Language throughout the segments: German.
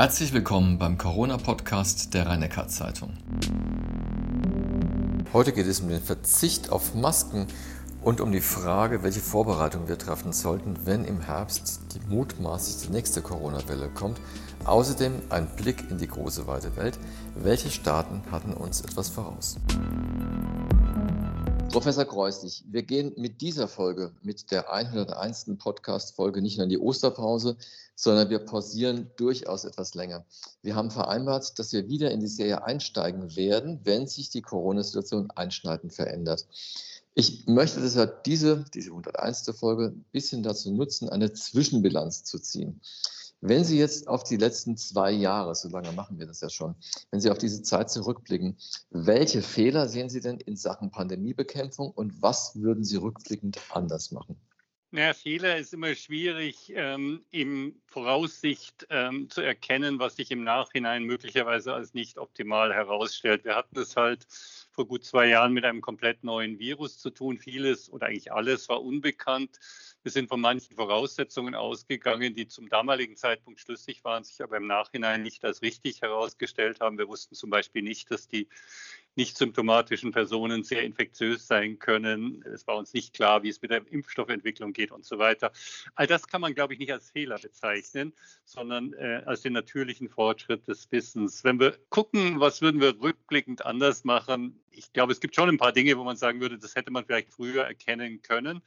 Herzlich willkommen beim Corona-Podcast der rhein zeitung Heute geht es um den Verzicht auf Masken und um die Frage, welche Vorbereitungen wir treffen sollten, wenn im Herbst die mutmaßlich nächste Corona-Welle kommt. Außerdem ein Blick in die große weite Welt. Welche Staaten hatten uns etwas voraus? Professor Kreuslich, wir gehen mit dieser Folge, mit der 101. Podcast-Folge nicht nur in die Osterpause, sondern wir pausieren durchaus etwas länger. Wir haben vereinbart, dass wir wieder in die Serie einsteigen werden, wenn sich die Corona-Situation einschneidend verändert. Ich möchte deshalb diese, diese 101. Folge ein bisschen dazu nutzen, eine Zwischenbilanz zu ziehen. Wenn Sie jetzt auf die letzten zwei Jahre, so lange machen wir das ja schon, wenn Sie auf diese Zeit zurückblicken, welche Fehler sehen Sie denn in Sachen Pandemiebekämpfung und was würden Sie rückblickend anders machen? Ja, Fehler ist immer schwierig ähm, im Voraussicht ähm, zu erkennen, was sich im Nachhinein möglicherweise als nicht optimal herausstellt. Wir hatten es halt vor gut zwei Jahren mit einem komplett neuen Virus zu tun. Vieles oder eigentlich alles war unbekannt. Wir sind von manchen Voraussetzungen ausgegangen, die zum damaligen Zeitpunkt schlüssig waren, sich aber im Nachhinein nicht als richtig herausgestellt haben. Wir wussten zum Beispiel nicht, dass die nicht symptomatischen Personen sehr infektiös sein können. Es war uns nicht klar, wie es mit der Impfstoffentwicklung geht und so weiter. All das kann man, glaube ich, nicht als Fehler bezeichnen, sondern äh, als den natürlichen Fortschritt des Wissens. Wenn wir gucken, was würden wir rückblickend anders machen, ich glaube, es gibt schon ein paar Dinge, wo man sagen würde, das hätte man vielleicht früher erkennen können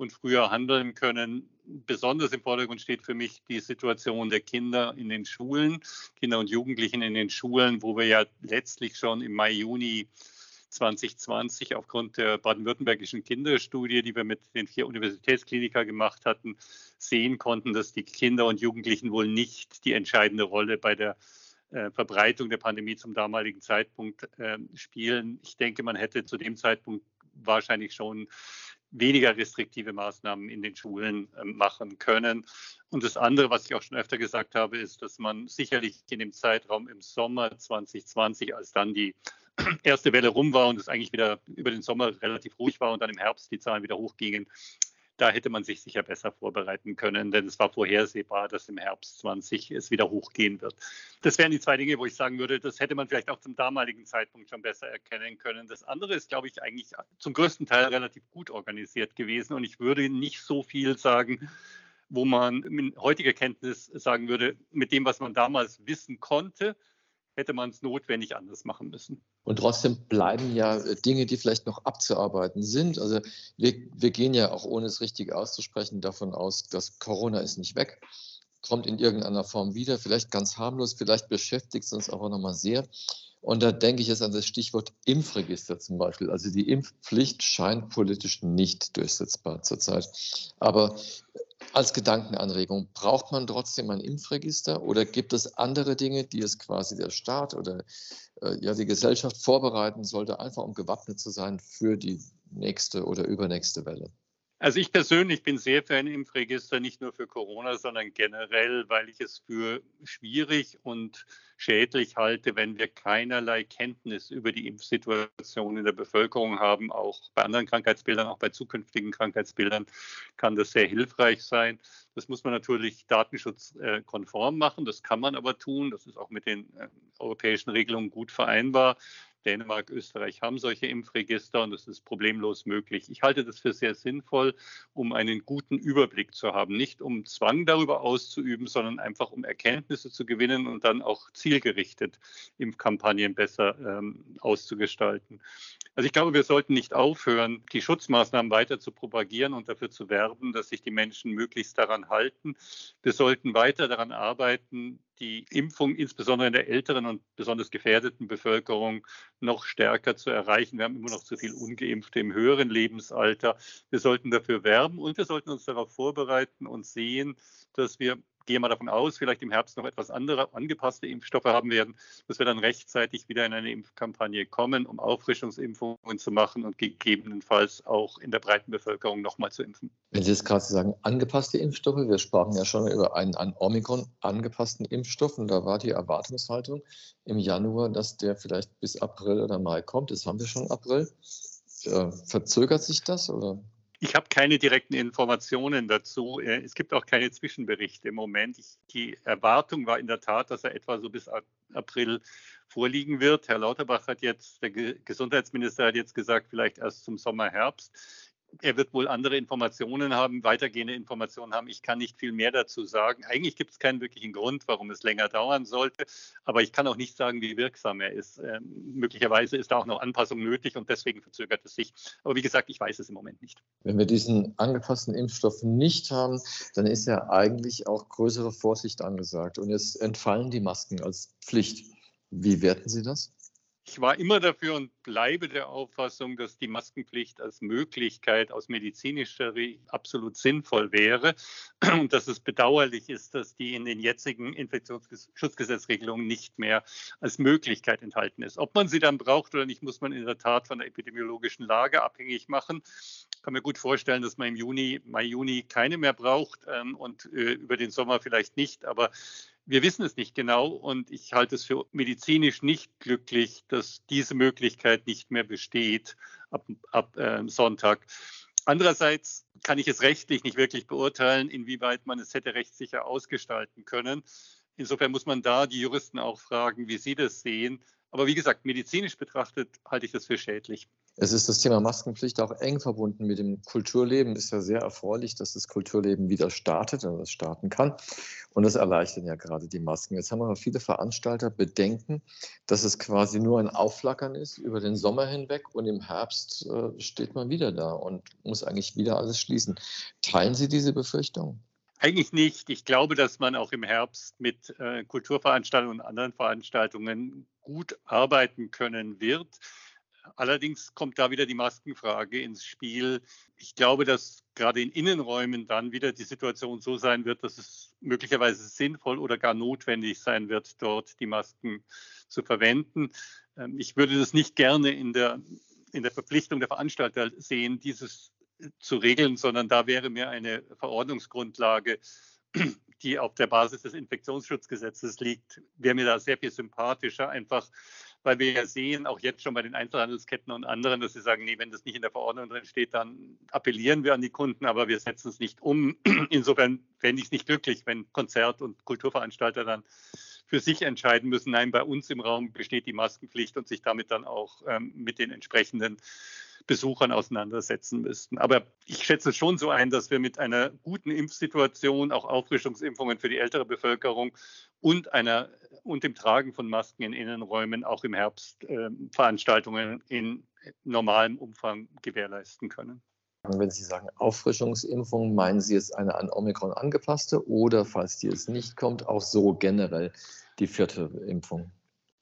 und früher handeln können. Besonders im Vordergrund steht für mich die Situation der Kinder in den Schulen, Kinder und Jugendlichen in den Schulen, wo wir ja letztlich schon im Mai, Juni 2020 aufgrund der baden-württembergischen Kinderstudie, die wir mit den vier Universitätsklinikern gemacht hatten, sehen konnten, dass die Kinder und Jugendlichen wohl nicht die entscheidende Rolle bei der äh, Verbreitung der Pandemie zum damaligen Zeitpunkt äh, spielen. Ich denke, man hätte zu dem Zeitpunkt wahrscheinlich schon weniger restriktive Maßnahmen in den Schulen ähm, machen können. Und das andere, was ich auch schon öfter gesagt habe, ist, dass man sicherlich in dem Zeitraum im Sommer 2020, als dann die erste Welle rum war und es eigentlich wieder über den Sommer relativ ruhig war und dann im Herbst die Zahlen wieder hochgingen, da hätte man sich sicher besser vorbereiten können, denn es war vorhersehbar, dass im Herbst 20 es wieder hochgehen wird. Das wären die zwei Dinge, wo ich sagen würde, das hätte man vielleicht auch zum damaligen Zeitpunkt schon besser erkennen können. Das andere ist, glaube ich, eigentlich zum größten Teil relativ gut organisiert gewesen und ich würde nicht so viel sagen, wo man mit heutiger Kenntnis sagen würde, mit dem, was man damals wissen konnte, hätte man es notwendig anders machen müssen. Und trotzdem bleiben ja äh, Dinge, die vielleicht noch abzuarbeiten sind. Also wir, wir gehen ja auch, ohne es richtig auszusprechen, davon aus, dass Corona ist nicht weg, kommt in irgendeiner Form wieder, vielleicht ganz harmlos, vielleicht beschäftigt es uns auch nochmal sehr. Und da denke ich jetzt an das Stichwort Impfregister zum Beispiel. Also die Impfpflicht scheint politisch nicht durchsetzbar zurzeit. Aber als Gedankenanregung, braucht man trotzdem ein Impfregister oder gibt es andere Dinge, die es quasi der Staat oder äh, ja, die Gesellschaft vorbereiten sollte, einfach um gewappnet zu sein für die nächste oder übernächste Welle? Also ich persönlich bin sehr für ein Impfregister, nicht nur für Corona, sondern generell, weil ich es für schwierig und schädlich halte, wenn wir keinerlei Kenntnis über die Impfsituation in der Bevölkerung haben. Auch bei anderen Krankheitsbildern, auch bei zukünftigen Krankheitsbildern kann das sehr hilfreich sein. Das muss man natürlich datenschutzkonform machen. Das kann man aber tun. Das ist auch mit den äh, europäischen Regelungen gut vereinbar. Dänemark, Österreich haben solche Impfregister und das ist problemlos möglich. Ich halte das für sehr sinnvoll, um einen guten Überblick zu haben. Nicht um Zwang darüber auszuüben, sondern einfach um Erkenntnisse zu gewinnen und dann auch zielgerichtet Impfkampagnen besser ähm, auszugestalten. Also ich glaube, wir sollten nicht aufhören, die Schutzmaßnahmen weiter zu propagieren und dafür zu werben, dass sich die Menschen möglichst daran halten. Wir sollten weiter daran arbeiten, die Impfung insbesondere in der älteren und besonders gefährdeten Bevölkerung noch stärker zu erreichen. Wir haben immer noch zu viel Ungeimpfte im höheren Lebensalter. Wir sollten dafür werben und wir sollten uns darauf vorbereiten und sehen, dass wir gehe mal davon aus, vielleicht im Herbst noch etwas andere angepasste Impfstoffe haben werden, dass wir dann rechtzeitig wieder in eine Impfkampagne kommen, um Auffrischungsimpfungen zu machen und gegebenenfalls auch in der breiten Bevölkerung nochmal zu impfen. Wenn Sie jetzt gerade sagen, angepasste Impfstoffe, wir sprachen ja schon über einen an Omikron angepassten Impfstoff und da war die Erwartungshaltung im Januar, dass der vielleicht bis April oder Mai kommt. Jetzt haben wir schon April. Äh, verzögert sich das oder? Ich habe keine direkten Informationen dazu. Äh, es gibt auch keine Zwischenberichte im Moment. Ich, die Erwartung war in der Tat, dass er etwa so bis April vorliegen wird. Herr Lauterbach hat jetzt, der Gesundheitsminister hat jetzt gesagt, vielleicht erst zum Sommer, Herbst er wird wohl andere Informationen haben, weitergehende Informationen haben. Ich kann nicht viel mehr dazu sagen. Eigentlich gibt es keinen wirklichen Grund, warum es länger dauern sollte. Aber ich kann auch nicht sagen, wie wirksam er ist. Ähm, möglicherweise ist da auch noch Anpassung nötig und deswegen verzögert es sich. Aber wie gesagt, ich weiß es im Moment nicht. Wenn wir diesen angepassten Impfstoff nicht haben, dann ist ja eigentlich auch größere Vorsicht angesagt. Und jetzt entfallen die Masken als Pflicht. Wie werten Sie das? Ich war immer dafür und bleibe der Auffassung, dass die Maskenpflicht als Möglichkeit aus medizinischer Sicht absolut sinnvoll wäre und dass es bedauerlich ist, dass die in den jetzigen Infektionsschutzgesetzregelungen nicht mehr als Möglichkeit enthalten ist. Ob man sie dann braucht oder nicht, muss man in der Tat von der epidemiologischen Lage abhängig machen. Ich kann mir gut vorstellen, dass man im Juni, Mai, Juni keine mehr braucht ähm, und äh, über den Sommer vielleicht nicht. Aber wir wissen es nicht genau und ich halte es für medizinisch nicht glücklich, dass diese Möglichkeit nicht mehr besteht ab, ab äh, Sonntag. Andererseits kann ich es rechtlich nicht wirklich beurteilen, inwieweit man es hätte rechtssicher ausgestalten können. Insofern muss man da die Juristen auch fragen, wie sie das sehen. Aber wie gesagt, medizinisch betrachtet halte ich das für schädlich. Es ist das Thema Maskenpflicht auch eng verbunden mit dem Kulturleben. Es ist ja sehr erfreulich, dass das Kulturleben wieder startet und das starten kann. Und das erleichtern ja gerade die Masken. Jetzt haben aber viele Veranstalter Bedenken, dass es quasi nur ein Aufflackern ist über den Sommer hinweg und im Herbst äh, steht man wieder da und muss eigentlich wieder alles schließen. Teilen Sie diese Befürchtung? Eigentlich nicht. Ich glaube, dass man auch im Herbst mit äh, Kulturveranstaltungen und anderen Veranstaltungen gut arbeiten können wird. Allerdings kommt da wieder die Maskenfrage ins Spiel. Ich glaube, dass gerade in Innenräumen dann wieder die Situation so sein wird, dass es möglicherweise sinnvoll oder gar notwendig sein wird, dort die Masken zu verwenden. Ähm, ich würde das nicht gerne in der, in der Verpflichtung der Veranstalter sehen, dieses zu regeln, sondern da wäre mir eine Verordnungsgrundlage die auf der Basis des Infektionsschutzgesetzes liegt, wäre mir da sehr viel sympathischer, einfach weil wir ja sehen, auch jetzt schon bei den Einzelhandelsketten und anderen, dass sie sagen, nee, wenn das nicht in der Verordnung drin steht, dann appellieren wir an die Kunden, aber wir setzen es nicht um. Insofern fände ich es nicht glücklich, wenn Konzert- und Kulturveranstalter dann für sich entscheiden müssen, nein, bei uns im Raum besteht die Maskenpflicht und sich damit dann auch ähm, mit den entsprechenden Besuchern auseinandersetzen müssten. Aber ich schätze schon so ein, dass wir mit einer guten Impfsituation, auch Auffrischungsimpfungen für die ältere Bevölkerung und einer und dem Tragen von Masken in Innenräumen auch im Herbst äh, Veranstaltungen in normalem Umfang gewährleisten können. Wenn Sie sagen Auffrischungsimpfung, meinen Sie jetzt eine an Omikron angepasste oder, falls die es nicht kommt, auch so generell die vierte Impfung?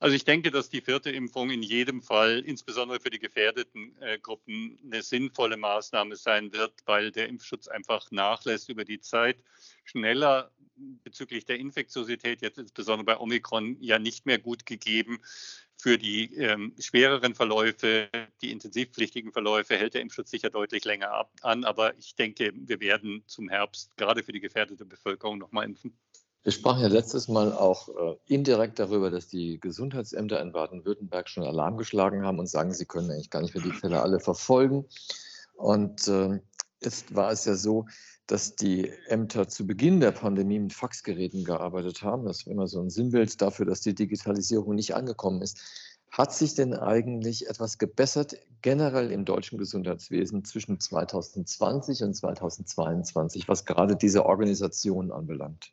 Also ich denke, dass die vierte Impfung in jedem Fall, insbesondere für die gefährdeten äh, Gruppen, eine sinnvolle Maßnahme sein wird, weil der Impfschutz einfach nachlässt über die Zeit. Schneller bezüglich der Infektiosität, jetzt insbesondere bei Omikron, ja nicht mehr gut gegeben. Für die ähm, schwereren Verläufe, die intensivpflichtigen Verläufe hält der Impfschutz sicher deutlich länger ab, an. Aber ich denke, wir werden zum Herbst gerade für die gefährdete Bevölkerung nochmal impfen. Wir sprachen ja letztes Mal auch äh, indirekt darüber, dass die Gesundheitsämter in Baden-Württemberg schon Alarm geschlagen haben und sagen, sie können eigentlich gar nicht mehr die Fälle alle verfolgen. Und äh, jetzt war es ja so, dass die Ämter zu Beginn der Pandemie mit Faxgeräten gearbeitet haben. Das war immer so ein Sinnbild dafür, dass die Digitalisierung nicht angekommen ist. Hat sich denn eigentlich etwas gebessert generell im deutschen Gesundheitswesen zwischen 2020 und 2022, was gerade diese Organisation anbelangt?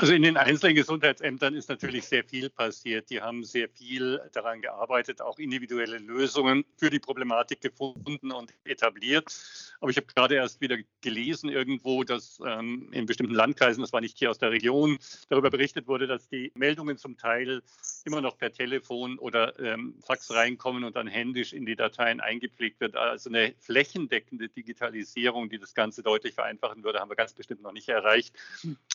Also in den einzelnen Gesundheitsämtern ist natürlich sehr viel passiert. Die haben sehr viel daran gearbeitet, auch individuelle Lösungen für die Problematik gefunden und etabliert. Aber ich habe gerade erst wieder gelesen irgendwo, dass ähm, in bestimmten Landkreisen, das war nicht hier aus der Region, darüber berichtet wurde, dass die Meldungen zum Teil immer noch per Telefon oder ähm, Fax reinkommen und dann händisch in die Dateien eingepflegt wird. Also eine flächendeckende Digitalisierung, die das Ganze deutlich vereinfachen würde, haben wir ganz bestimmt noch nicht erreicht.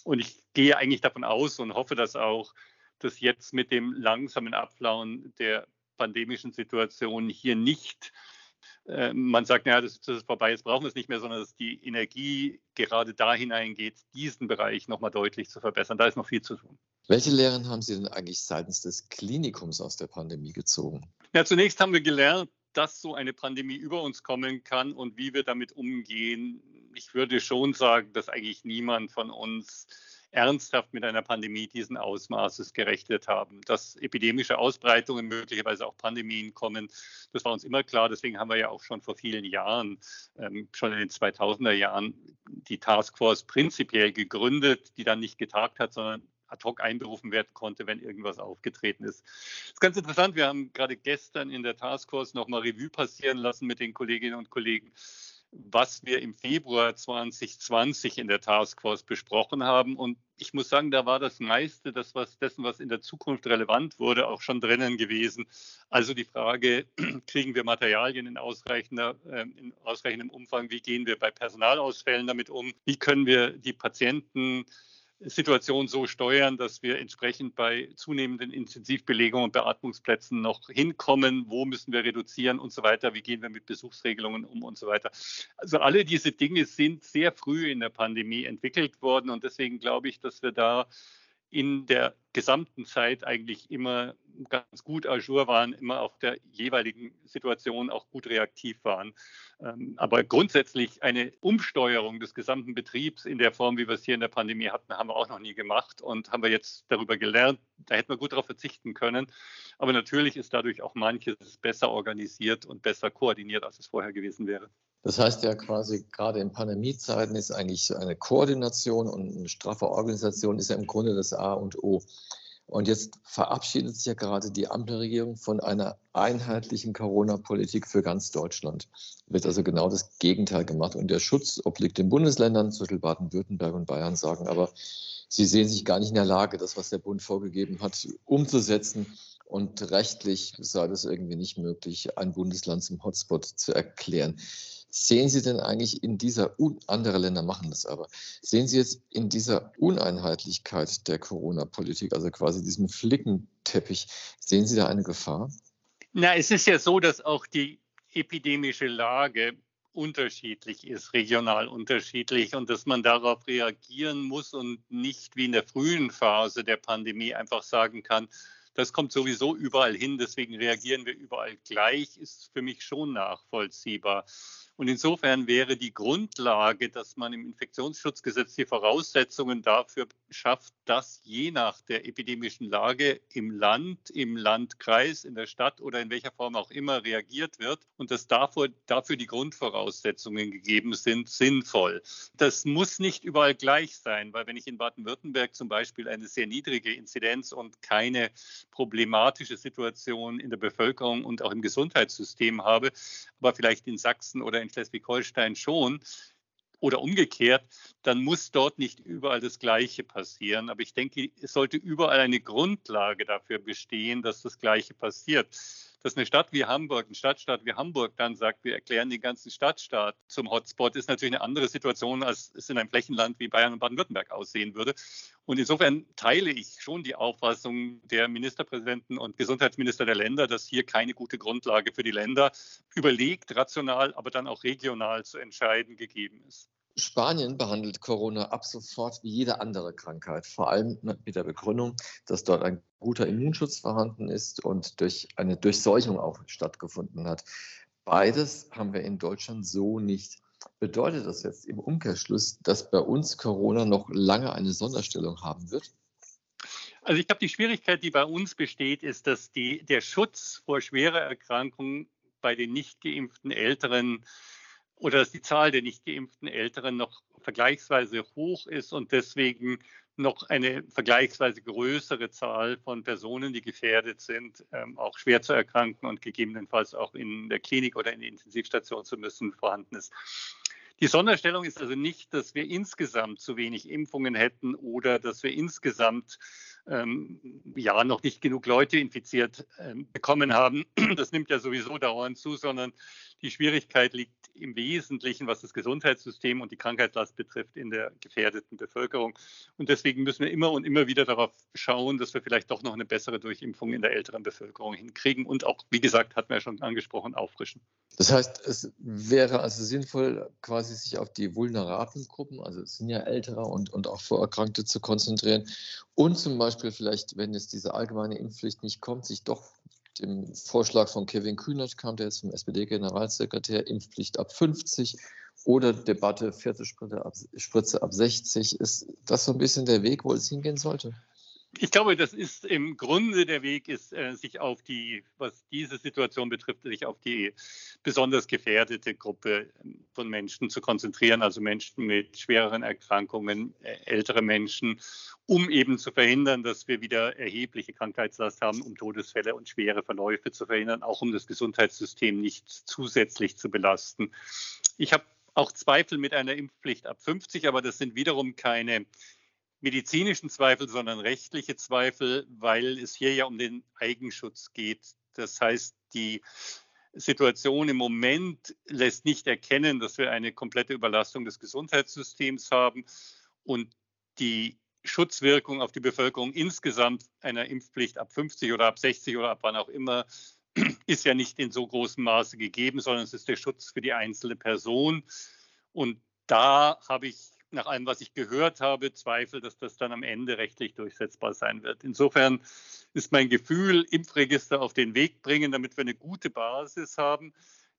Und ich gehe eigentlich davon aus und hoffe das auch, dass jetzt mit dem langsamen Abflauen der pandemischen Situation hier nicht äh, man sagt, ja, das, das, ist vorbei, jetzt brauchen wir es nicht mehr, sondern dass die Energie gerade da hineingeht, diesen Bereich nochmal deutlich zu verbessern. Da ist noch viel zu tun. Welche Lehren haben Sie denn eigentlich seitens des Klinikums aus der Pandemie gezogen? Ja, zunächst haben wir gelernt, dass so eine Pandemie über uns kommen kann und wie wir damit umgehen. Ich würde schon sagen, dass eigentlich niemand von uns ernsthaft mit einer Pandemie diesen Ausmaßes gerechnet haben. Dass epidemische Ausbreitungen, möglicherweise auch Pandemien kommen, das war uns immer klar. Deswegen haben wir ja auch schon vor vielen Jahren, ähm, schon in den 2000er Jahren, die Taskforce prinzipiell gegründet, die dann nicht getagt hat, sondern ad hoc einberufen werden konnte, wenn irgendwas aufgetreten ist. Das ist ganz interessant. Wir haben gerade gestern in der Taskforce nochmal Revue passieren lassen mit den Kolleginnen und Kollegen was wir im Februar 2020 in der Taskforce besprochen haben. Und ich muss sagen, da war das meiste das, was dessen, was in der Zukunft relevant wurde, auch schon drinnen gewesen. Also die Frage, kriegen wir Materialien in, ausreichender, äh, in ausreichendem Umfang? Wie gehen wir bei Personalausfällen damit um? Wie können wir die Patienten Situation so steuern, dass wir entsprechend bei zunehmenden Intensivbelegungen und Beatmungsplätzen noch hinkommen, wo müssen wir reduzieren und so weiter, wie gehen wir mit Besuchsregelungen um und so weiter. Also alle diese Dinge sind sehr früh in der Pandemie entwickelt worden und deswegen glaube ich, dass wir da in der gesamten Zeit eigentlich immer ganz gut ajour waren, immer auf der jeweiligen Situation auch gut reaktiv waren. Ähm, aber grundsätzlich eine Umsteuerung des gesamten Betriebs in der Form, wie wir es hier in der Pandemie hatten, haben wir auch noch nie gemacht und haben wir jetzt darüber gelernt. Da hätten wir gut darauf verzichten können. Aber natürlich ist dadurch auch manches besser organisiert und besser koordiniert, als es vorher gewesen wäre. Das heißt ja quasi, gerade in Pandemiezeiten ist eigentlich eine Koordination und eine straffe Organisation ist ja im Grunde das A und O. Und jetzt verabschiedet sich ja gerade die Ampelregierung von einer einheitlichen Corona-Politik für ganz Deutschland. Wird also genau das Gegenteil gemacht. Und der Schutz obliegt den Bundesländern, zum Beispiel Baden-Württemberg und Bayern sagen, aber sie sehen sich gar nicht in der Lage, das, was der Bund vorgegeben hat, umzusetzen. Und rechtlich sei das irgendwie nicht möglich, ein Bundesland zum Hotspot zu erklären. Sehen Sie denn eigentlich in dieser, andere Länder machen das aber, sehen Sie jetzt in dieser Uneinheitlichkeit der Corona-Politik, also quasi diesem Flickenteppich, sehen Sie da eine Gefahr? Na, es ist ja so, dass auch die epidemische Lage unterschiedlich ist, regional unterschiedlich und dass man darauf reagieren muss und nicht wie in der frühen Phase der Pandemie einfach sagen kann, das kommt sowieso überall hin, deswegen reagieren wir überall gleich, ist für mich schon nachvollziehbar. Und insofern wäre die Grundlage, dass man im Infektionsschutzgesetz die Voraussetzungen dafür schafft, dass je nach der epidemischen Lage im Land, im Landkreis, in der Stadt oder in welcher Form auch immer reagiert wird und dass dafür, dafür die Grundvoraussetzungen gegeben sind, sinnvoll. Das muss nicht überall gleich sein, weil wenn ich in Baden-Württemberg zum Beispiel eine sehr niedrige Inzidenz und keine problematische Situation in der Bevölkerung und auch im Gesundheitssystem habe, aber vielleicht in Sachsen oder in Schleswig-Holstein schon oder umgekehrt, dann muss dort nicht überall das Gleiche passieren. Aber ich denke, es sollte überall eine Grundlage dafür bestehen, dass das Gleiche passiert dass eine Stadt wie Hamburg, eine Stadtstaat wie Hamburg dann sagt, wir erklären den ganzen Stadtstaat zum Hotspot, ist natürlich eine andere Situation, als es in einem Flächenland wie Bayern und Baden-Württemberg aussehen würde. Und insofern teile ich schon die Auffassung der Ministerpräsidenten und Gesundheitsminister der Länder, dass hier keine gute Grundlage für die Länder überlegt, rational, aber dann auch regional zu entscheiden gegeben ist. Spanien behandelt Corona ab sofort wie jede andere Krankheit, vor allem mit der Begründung, dass dort ein guter Immunschutz vorhanden ist und durch eine Durchseuchung auch stattgefunden hat. Beides haben wir in Deutschland so nicht. Bedeutet das jetzt im Umkehrschluss, dass bei uns Corona noch lange eine Sonderstellung haben wird? Also ich glaube, die Schwierigkeit, die bei uns besteht, ist, dass die, der Schutz vor schwerer Erkrankung bei den nicht geimpften Älteren oder dass die Zahl der nicht geimpften Älteren noch vergleichsweise hoch ist und deswegen noch eine vergleichsweise größere Zahl von Personen, die gefährdet sind, ähm, auch schwer zu erkranken und gegebenenfalls auch in der Klinik oder in der Intensivstation zu müssen, vorhanden ist. Die Sonderstellung ist also nicht, dass wir insgesamt zu wenig Impfungen hätten oder dass wir insgesamt ähm, ja noch nicht genug Leute infiziert ähm, bekommen haben. Das nimmt ja sowieso dauernd zu, sondern die Schwierigkeit liegt im Wesentlichen, was das Gesundheitssystem und die Krankheitslast betrifft, in der gefährdeten Bevölkerung. Und deswegen müssen wir immer und immer wieder darauf schauen, dass wir vielleicht doch noch eine bessere Durchimpfung in der älteren Bevölkerung hinkriegen und auch, wie gesagt, hatten wir ja schon angesprochen, auffrischen. Das heißt, es wäre also sinnvoll, quasi sich auf die vulnerablen Gruppen, also es sind ja ältere und, und auch Vorerkrankte zu konzentrieren und zum Beispiel vielleicht, wenn jetzt diese allgemeine Impfpflicht nicht kommt, sich doch dem Vorschlag von Kevin Kühnert kam der jetzt vom SPD-Generalsekretär, Impfpflicht ab 50 oder Debatte vierte Spritze ab, Spritze ab 60. Ist das so ein bisschen der Weg, wo es hingehen sollte? Ich glaube, das ist im Grunde der Weg, ist, äh, sich auf die, was diese Situation betrifft, sich auf die besonders gefährdete Gruppe ähm, von Menschen zu konzentrieren, also Menschen mit schwereren Erkrankungen, äh, ältere Menschen, um eben zu verhindern, dass wir wieder erhebliche Krankheitslast haben, um Todesfälle und schwere Verläufe zu verhindern, auch um das Gesundheitssystem nicht zusätzlich zu belasten. Ich habe auch Zweifel mit einer Impfpflicht ab 50, aber das sind wiederum keine medizinischen Zweifel, sondern rechtliche Zweifel, weil es hier ja um den Eigenschutz geht. Das heißt, die Situation im Moment lässt nicht erkennen, dass wir eine komplette Überlastung des Gesundheitssystems haben und die Schutzwirkung auf die Bevölkerung insgesamt einer Impfpflicht ab 50 oder ab 60 oder ab wann auch immer ist ja nicht in so großem Maße gegeben, sondern es ist der Schutz für die einzelne Person. Und da habe ich nach allem, was ich gehört habe, Zweifel, dass das dann am Ende rechtlich durchsetzbar sein wird. Insofern ist mein Gefühl, Impfregister auf den Weg bringen, damit wir eine gute Basis haben,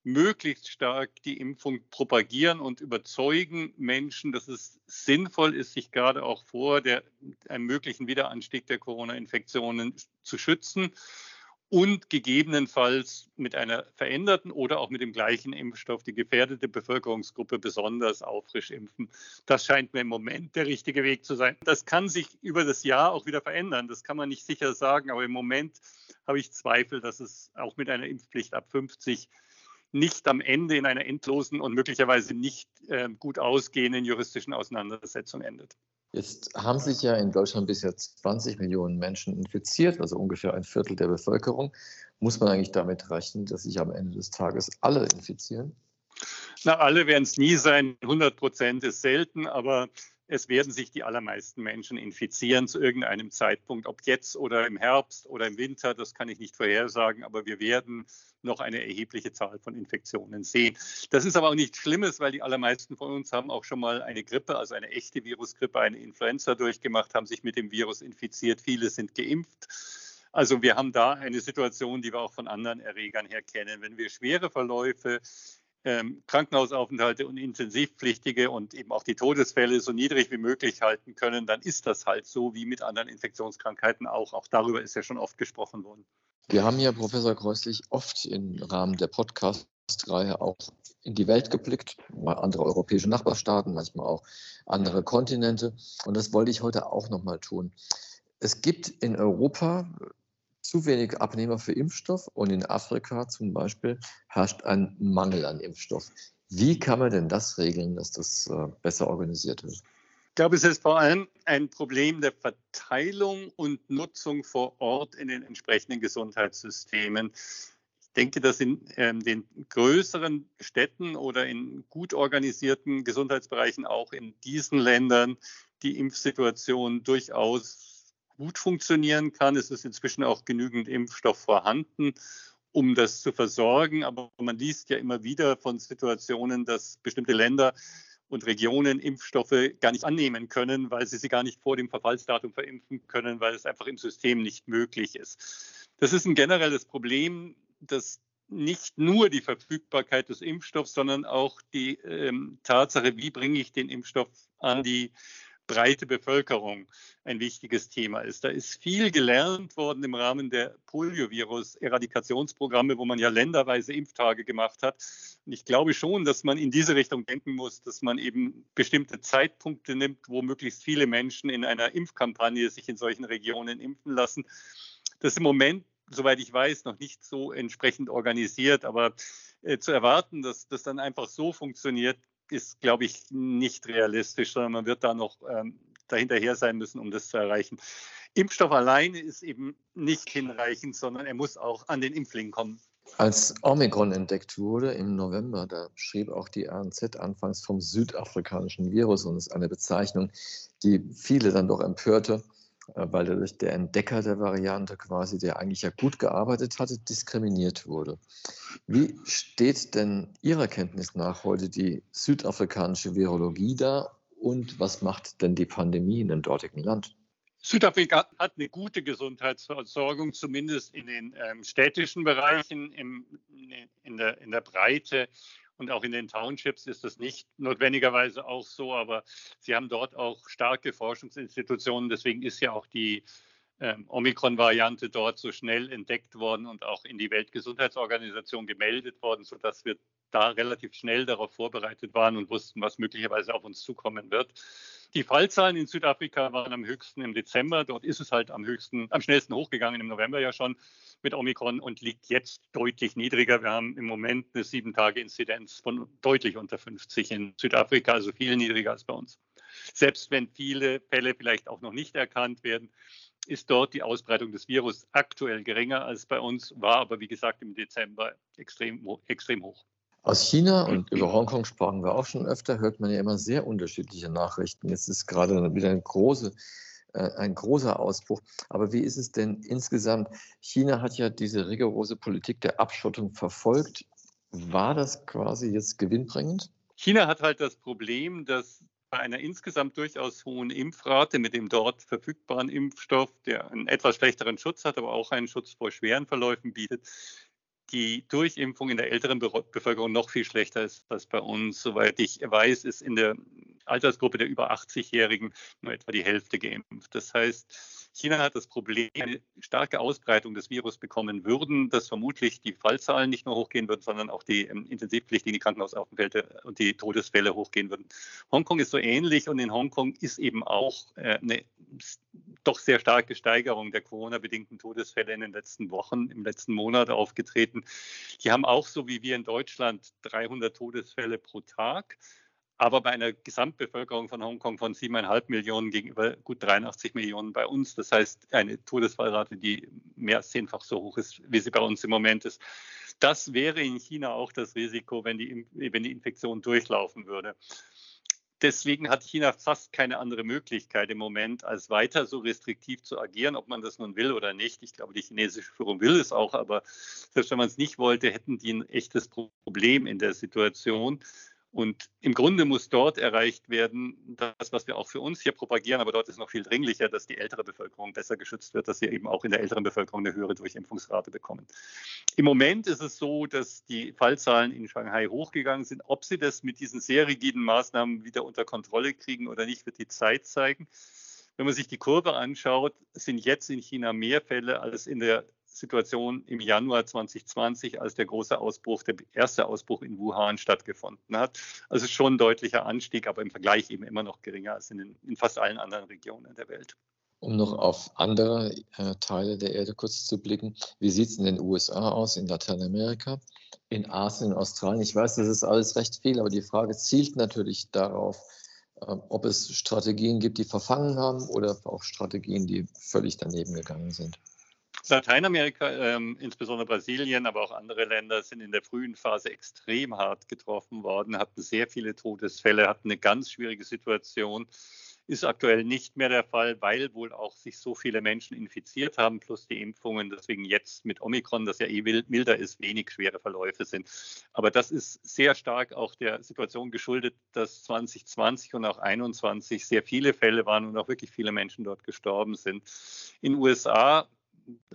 möglichst stark die Impfung propagieren und überzeugen Menschen, dass es sinnvoll ist, sich gerade auch vor der, einem möglichen Wiederanstieg der Corona-Infektionen zu schützen und gegebenenfalls mit einer veränderten oder auch mit dem gleichen Impfstoff die gefährdete Bevölkerungsgruppe besonders auffrisch impfen. Das scheint mir im Moment der richtige Weg zu sein. Das kann sich über das Jahr auch wieder verändern. Das kann man nicht sicher sagen, aber im Moment habe ich Zweifel, dass es auch mit einer Impfpflicht ab 50 nicht am Ende in einer endlosen und möglicherweise nicht äh, gut ausgehenden juristischen Auseinandersetzung endet. Jetzt haben sich ja in Deutschland bisher 20 Millionen Menschen infiziert, also ungefähr ein Viertel der Bevölkerung. Muss man eigentlich damit rechnen, dass sich am Ende des Tages alle infizieren? Na, alle werden es nie sein. 100 Prozent ist selten, aber es werden sich die allermeisten Menschen infizieren zu irgendeinem Zeitpunkt, ob jetzt oder im Herbst oder im Winter, das kann ich nicht vorhersagen, aber wir werden noch eine erhebliche Zahl von Infektionen sehen. Das ist aber auch nichts Schlimmes, weil die allermeisten von uns haben auch schon mal eine Grippe, also eine echte Virusgrippe, eine Influenza durchgemacht, haben sich mit dem Virus infiziert. Viele sind geimpft. Also wir haben da eine Situation, die wir auch von anderen Erregern her kennen. Wenn wir schwere Verläufe ähm, Krankenhausaufenthalte und Intensivpflichtige und eben auch die Todesfälle so niedrig wie möglich halten können, dann ist das halt so wie mit anderen Infektionskrankheiten auch. Auch darüber ist ja schon oft gesprochen worden. Wir haben ja, Professor Kreuslich, oft im Rahmen der Podcast-Reihe auch in die Welt geblickt, mal andere europäische Nachbarstaaten, manchmal auch andere Kontinente. Und das wollte ich heute auch nochmal tun. Es gibt in Europa zu wenig Abnehmer für Impfstoff und in Afrika zum Beispiel herrscht ein Mangel an Impfstoff. Wie kann man denn das regeln, dass das äh, besser organisiert wird? Ich glaube, es ist vor allem ein Problem der Verteilung und Nutzung vor Ort in den entsprechenden Gesundheitssystemen. Ich denke, dass in ähm, den größeren Städten oder in gut organisierten Gesundheitsbereichen auch in diesen Ländern die Impfsituation durchaus gut funktionieren kann. Es ist inzwischen auch genügend Impfstoff vorhanden, um das zu versorgen. Aber man liest ja immer wieder von Situationen, dass bestimmte Länder und Regionen Impfstoffe gar nicht annehmen können, weil sie sie gar nicht vor dem Verfallsdatum verimpfen können, weil es einfach im System nicht möglich ist. Das ist ein generelles Problem, das nicht nur die Verfügbarkeit des Impfstoffs, sondern auch die ähm, Tatsache, wie bringe ich den Impfstoff an die breite Bevölkerung ein wichtiges Thema ist. Da ist viel gelernt worden im Rahmen der Poliovirus-Eradikationsprogramme, wo man ja länderweise Impftage gemacht hat. Und ich glaube schon, dass man in diese Richtung denken muss, dass man eben bestimmte Zeitpunkte nimmt, wo möglichst viele Menschen in einer Impfkampagne sich in solchen Regionen impfen lassen. Das ist im Moment, soweit ich weiß, noch nicht so entsprechend organisiert, aber äh, zu erwarten, dass das dann einfach so funktioniert, ist, glaube ich, nicht realistisch, sondern man wird da noch ähm, dahinterher sein müssen, um das zu erreichen. Impfstoff alleine ist eben nicht hinreichend, sondern er muss auch an den Impfling kommen. Als Omikron entdeckt wurde im November, da schrieb auch die RNZ anfangs vom südafrikanischen Virus und ist eine Bezeichnung, die viele dann doch empörte. Äh, weil dadurch der Entdecker der Variante quasi, der eigentlich ja gut gearbeitet hatte, diskriminiert wurde. Wie steht denn Ihrer Kenntnis nach heute die südafrikanische Virologie da und was macht denn die Pandemie in dem dortigen Land? Südafrika hat eine gute Gesundheitsversorgung, zumindest in den ähm, städtischen Bereichen, im, in, der, in der Breite und auch in den Townships ist das nicht notwendigerweise auch so, aber sie haben dort auch starke Forschungsinstitutionen. Deswegen ist ja auch die ähm, Omikron-Variante dort so schnell entdeckt worden und auch in die Weltgesundheitsorganisation gemeldet worden, sodass wir da relativ schnell darauf vorbereitet waren und wussten, was möglicherweise auf uns zukommen wird. Die Fallzahlen in Südafrika waren am höchsten im Dezember. Dort ist es halt am höchsten, am schnellsten hochgegangen im November ja schon mit Omikron und liegt jetzt deutlich niedriger. Wir haben im Moment eine sieben Tage Inzidenz von deutlich unter 50 in Südafrika, also viel niedriger als bei uns. Selbst wenn viele Fälle vielleicht auch noch nicht erkannt werden, ist dort die Ausbreitung des Virus aktuell geringer als bei uns, war aber wie gesagt im Dezember extrem, extrem hoch. Aus China und über Hongkong sprachen wir auch schon öfter, hört man ja immer sehr unterschiedliche Nachrichten. Jetzt ist gerade wieder eine große, äh, ein großer Ausbruch. Aber wie ist es denn insgesamt? China hat ja diese rigorose Politik der Abschottung verfolgt. War das quasi jetzt gewinnbringend? China hat halt das Problem, dass bei einer insgesamt durchaus hohen Impfrate mit dem dort verfügbaren Impfstoff, der einen etwas schlechteren Schutz hat, aber auch einen Schutz vor schweren Verläufen bietet, die Durchimpfung in der älteren Bevölkerung noch viel schlechter ist als bei uns. Soweit ich weiß, ist in der Altersgruppe der über 80-Jährigen nur etwa die Hälfte geimpft. Das heißt, China hat das Problem, eine starke Ausbreitung des Virus bekommen würden, dass vermutlich die Fallzahlen nicht nur hochgehen würden, sondern auch die ähm, intensivpflichtigen Krankenhausaufenthalte und die Todesfälle hochgehen würden. Hongkong ist so ähnlich und in Hongkong ist eben auch äh, eine doch sehr starke Steigerung der Corona-bedingten Todesfälle in den letzten Wochen, im letzten Monat aufgetreten. Die haben auch so wie wir in Deutschland 300 Todesfälle pro Tag aber bei einer Gesamtbevölkerung von Hongkong von siebeneinhalb Millionen gegenüber gut 83 Millionen bei uns. Das heißt, eine Todesfallrate, die mehr als zehnfach so hoch ist, wie sie bei uns im Moment ist. Das wäre in China auch das Risiko, wenn die, wenn die Infektion durchlaufen würde. Deswegen hat China fast keine andere Möglichkeit im Moment, als weiter so restriktiv zu agieren, ob man das nun will oder nicht. Ich glaube, die chinesische Führung will es auch, aber selbst wenn man es nicht wollte, hätten die ein echtes Problem in der Situation. Und im Grunde muss dort erreicht werden, das, was wir auch für uns hier propagieren, aber dort ist noch viel dringlicher, dass die ältere Bevölkerung besser geschützt wird, dass sie eben auch in der älteren Bevölkerung eine höhere Durchimpfungsrate bekommen. Im Moment ist es so, dass die Fallzahlen in Shanghai hochgegangen sind. Ob sie das mit diesen sehr rigiden Maßnahmen wieder unter Kontrolle kriegen oder nicht, wird die Zeit zeigen. Wenn man sich die Kurve anschaut, sind jetzt in China mehr Fälle als in der Situation im Januar 2020, als der große Ausbruch, der erste Ausbruch in Wuhan stattgefunden hat. Also schon ein deutlicher Anstieg, aber im Vergleich eben immer noch geringer als in, den, in fast allen anderen Regionen der Welt. Um noch auf andere äh, Teile der Erde kurz zu blicken, wie sieht es in den USA aus, in Lateinamerika, in Asien, in Australien? Ich weiß, das ist alles recht viel, aber die Frage zielt natürlich darauf, äh, ob es Strategien gibt, die verfangen haben oder auch Strategien, die völlig daneben gegangen sind. Lateinamerika, ähm, insbesondere Brasilien, aber auch andere Länder sind in der frühen Phase extrem hart getroffen worden, hatten sehr viele Todesfälle, hatten eine ganz schwierige Situation. Ist aktuell nicht mehr der Fall, weil wohl auch sich so viele Menschen infiziert haben, plus die Impfungen. Deswegen jetzt mit Omikron, das ja eh milder ist, wenig schwere Verläufe sind. Aber das ist sehr stark auch der Situation geschuldet, dass 2020 und auch 2021 sehr viele Fälle waren und auch wirklich viele Menschen dort gestorben sind. In den USA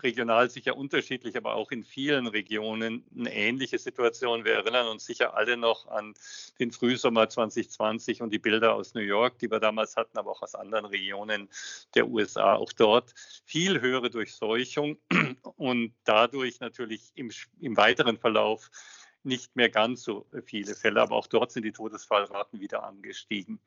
regional sicher unterschiedlich, aber auch in vielen Regionen eine ähnliche Situation. Wir erinnern uns sicher alle noch an den Frühsommer 2020 und die Bilder aus New York, die wir damals hatten, aber auch aus anderen Regionen der USA. Auch dort viel höhere Durchseuchung und dadurch natürlich im, im weiteren Verlauf nicht mehr ganz so viele Fälle, aber auch dort sind die Todesfallraten wieder angestiegen.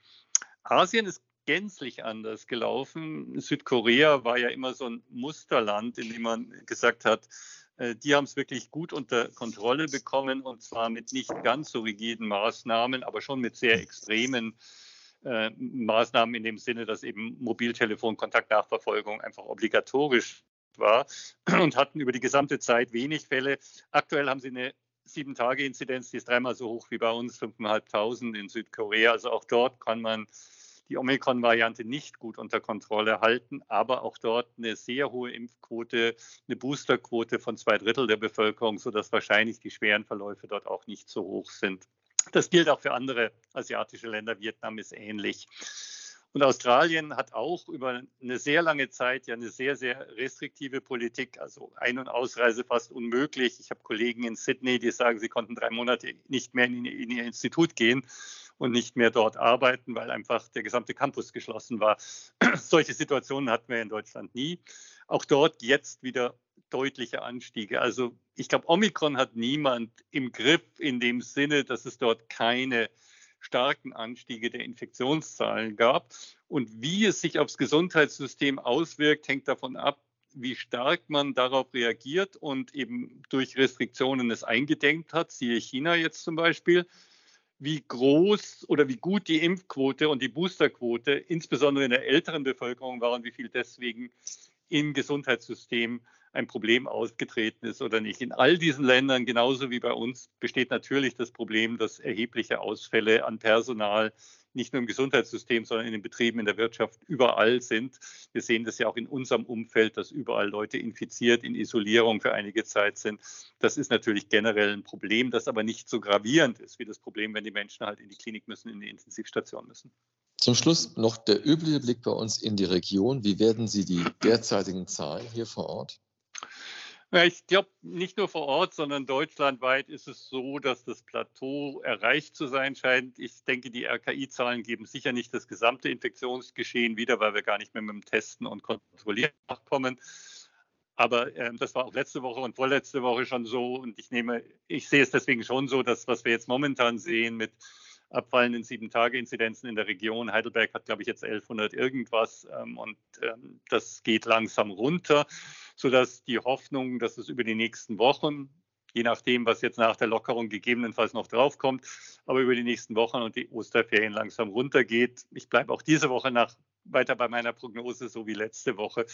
Asien ist gänzlich anders gelaufen. Südkorea war ja immer so ein Musterland, in dem man gesagt hat, äh, die haben es wirklich gut unter Kontrolle bekommen und zwar mit nicht ganz so rigiden Maßnahmen, aber schon mit sehr extremen äh, Maßnahmen in dem Sinne, dass eben Mobiltelefon-Kontaktnachverfolgung einfach obligatorisch war und hatten über die gesamte Zeit wenig Fälle. Aktuell haben sie eine Sieben-Tage-Inzidenz, die ist dreimal so hoch wie bei uns, 5.500 in Südkorea. Also auch dort kann man die Omikron-Variante nicht gut unter Kontrolle halten, aber auch dort eine sehr hohe Impfquote, eine Boosterquote von zwei Drittel der Bevölkerung, sodass wahrscheinlich die schweren Verläufe dort auch nicht so hoch sind. Das gilt auch für andere asiatische Länder. Vietnam ist ähnlich. Und Australien hat auch über eine sehr lange Zeit ja eine sehr, sehr restriktive Politik, also Ein- und Ausreise fast unmöglich. Ich habe Kollegen in Sydney, die sagen, sie konnten drei Monate nicht mehr in, ihr Institut gehen und nicht mehr dort arbeiten, weil einfach der gesamte Campus geschlossen war. Solche Situationen hatten wir in Deutschland nie. Auch dort jetzt wieder deutliche Anstiege. Also ich glaube, Omikron hat niemand im Griff in dem Sinne, dass es dort keine starken Anstiege der Infektionszahlen gab. Und wie es sich aufs Gesundheitssystem auswirkt, hängt davon ab, wie stark man darauf reagiert und eben durch Restriktionen es eingedenkt hat, siehe China jetzt zum Beispiel, wie groß oder wie gut die Impfquote und die Boosterquote, insbesondere in der älteren Bevölkerung war und wie viel deswegen im Gesundheitssystem ein Problem ausgetreten ist oder nicht. In all diesen Ländern, genauso wie bei uns, besteht natürlich das Problem, dass erhebliche Ausfälle an Personal nicht nur im Gesundheitssystem, sondern in den Betrieben, in der Wirtschaft überall sind. Wir sehen das ja auch in unserem Umfeld, dass überall Leute infiziert, in Isolierung für einige Zeit sind. Das ist natürlich generell ein Problem, das aber nicht so gravierend ist wie das Problem, wenn die Menschen halt in die Klinik müssen, in die Intensivstation müssen. Zum Schluss noch der übliche Blick bei uns in die Region. Wie werden Sie die derzeitigen Zahlen hier vor Ort? Ich glaube, nicht nur vor Ort, sondern deutschlandweit ist es so, dass das Plateau erreicht zu sein scheint. Ich denke, die RKI-Zahlen geben sicher nicht das gesamte Infektionsgeschehen wieder, weil wir gar nicht mehr mit dem Testen und Kontrollieren nachkommen. Aber äh, das war auch letzte Woche und vorletzte Woche schon so. Und ich nehme, ich sehe es deswegen schon so, dass was wir jetzt momentan sehen mit abfallenden Sieben-Tage-Inzidenzen in der Region. Heidelberg hat, glaube ich, jetzt 1100 irgendwas ähm, und ähm, das geht langsam runter, sodass die Hoffnung, dass es über die nächsten Wochen, je nachdem, was jetzt nach der Lockerung gegebenenfalls noch draufkommt, aber über die nächsten Wochen und die Osterferien langsam runtergeht. Ich bleibe auch diese Woche nach weiter bei meiner Prognose, so wie letzte Woche.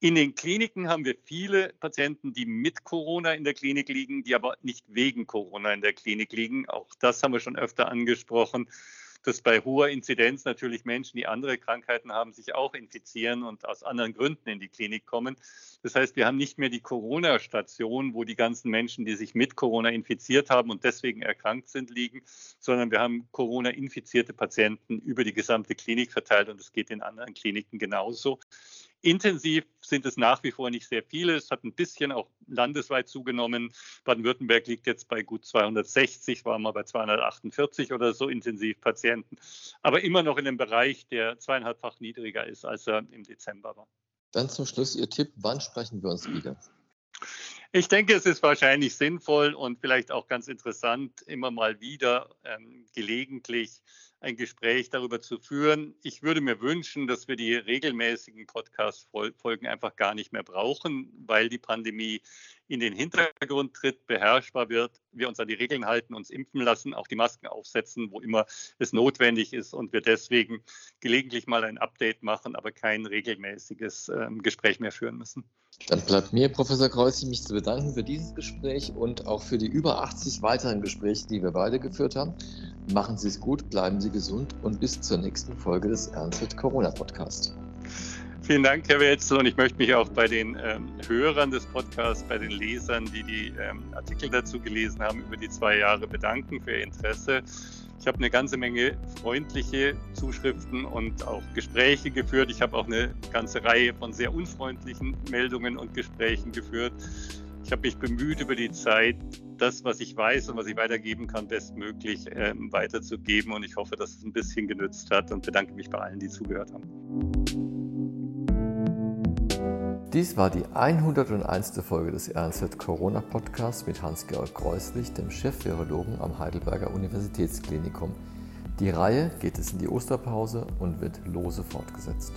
In den Kliniken haben wir viele Patienten, die mit Corona in der Klinik liegen, die aber nicht wegen Corona in der Klinik liegen. Auch das haben wir schon öfter angesprochen dass bei hoher Inzidenz natürlich Menschen, die andere Krankheiten haben, sich auch infizieren und aus anderen Gründen in die Klinik kommen. Das heißt, wir haben nicht mehr die Corona-Station, wo die ganzen Menschen, die sich mit Corona infiziert haben und deswegen erkrankt sind, liegen, sondern wir haben Corona-infizierte Patienten über die gesamte Klinik verteilt und es geht in anderen Kliniken genauso. Intensiv sind es nach wie vor nicht sehr viele. Es hat ein bisschen auch landesweit zugenommen. Baden-Württemberg liegt jetzt bei gut 260, war mal bei 248 oder so Intensivpatienten, aber immer noch in einem Bereich, der zweieinhalbfach niedriger ist, als er im Dezember war. Dann zum Schluss Ihr Tipp, wann sprechen wir uns wieder? Ich denke, es ist wahrscheinlich sinnvoll und vielleicht auch ganz interessant, immer mal wieder ähm, gelegentlich ein Gespräch darüber zu führen. Ich würde mir wünschen, dass wir die regelmäßigen Podcast-Folgen einfach gar nicht mehr brauchen, weil die Pandemie in den Hintergrund tritt, beherrschbar wird, wir uns an die Regeln halten, uns impfen lassen, auch die Masken aufsetzen, wo immer es notwendig ist und wir deswegen gelegentlich mal ein Update machen, aber kein regelmäßiges äh, Gespräch mehr führen müssen. Dann bleibt mir, Professor Kreuzi, mich zu bedanken für dieses Gespräch und auch für die über 80 weiteren Gespräche, die wir beide geführt haben. Machen Sie es gut, bleiben Sie gesund und bis zur nächsten Folge des Ernst Corona Podcast. Vielen Dank, Herr Wetzel. Und ich möchte mich auch bei den ähm, Hörern des Podcasts, bei den Lesern, die die ähm, Artikel dazu gelesen haben, über die zwei Jahre bedanken für Ihr Interesse. Ich habe eine ganze Menge freundliche Zuschriften und auch Gespräche geführt. Ich habe auch eine ganze Reihe von sehr unfreundlichen Meldungen und Gesprächen geführt. Ich habe mich bemüht, über die Zeit das, was ich weiß und was ich weitergeben kann, bestmöglich ähm, weiterzugeben. Und ich hoffe, dass es ein bisschen genützt hat und bedanke mich bei allen, die zugehört haben. Dies war die 101. Folge des RNZ Corona Podcasts mit Hans-Georg Kreuslich, dem Chef-Virologen am Heidelberger Universitätsklinikum. Die Reihe geht es in die Osterpause und wird lose fortgesetzt.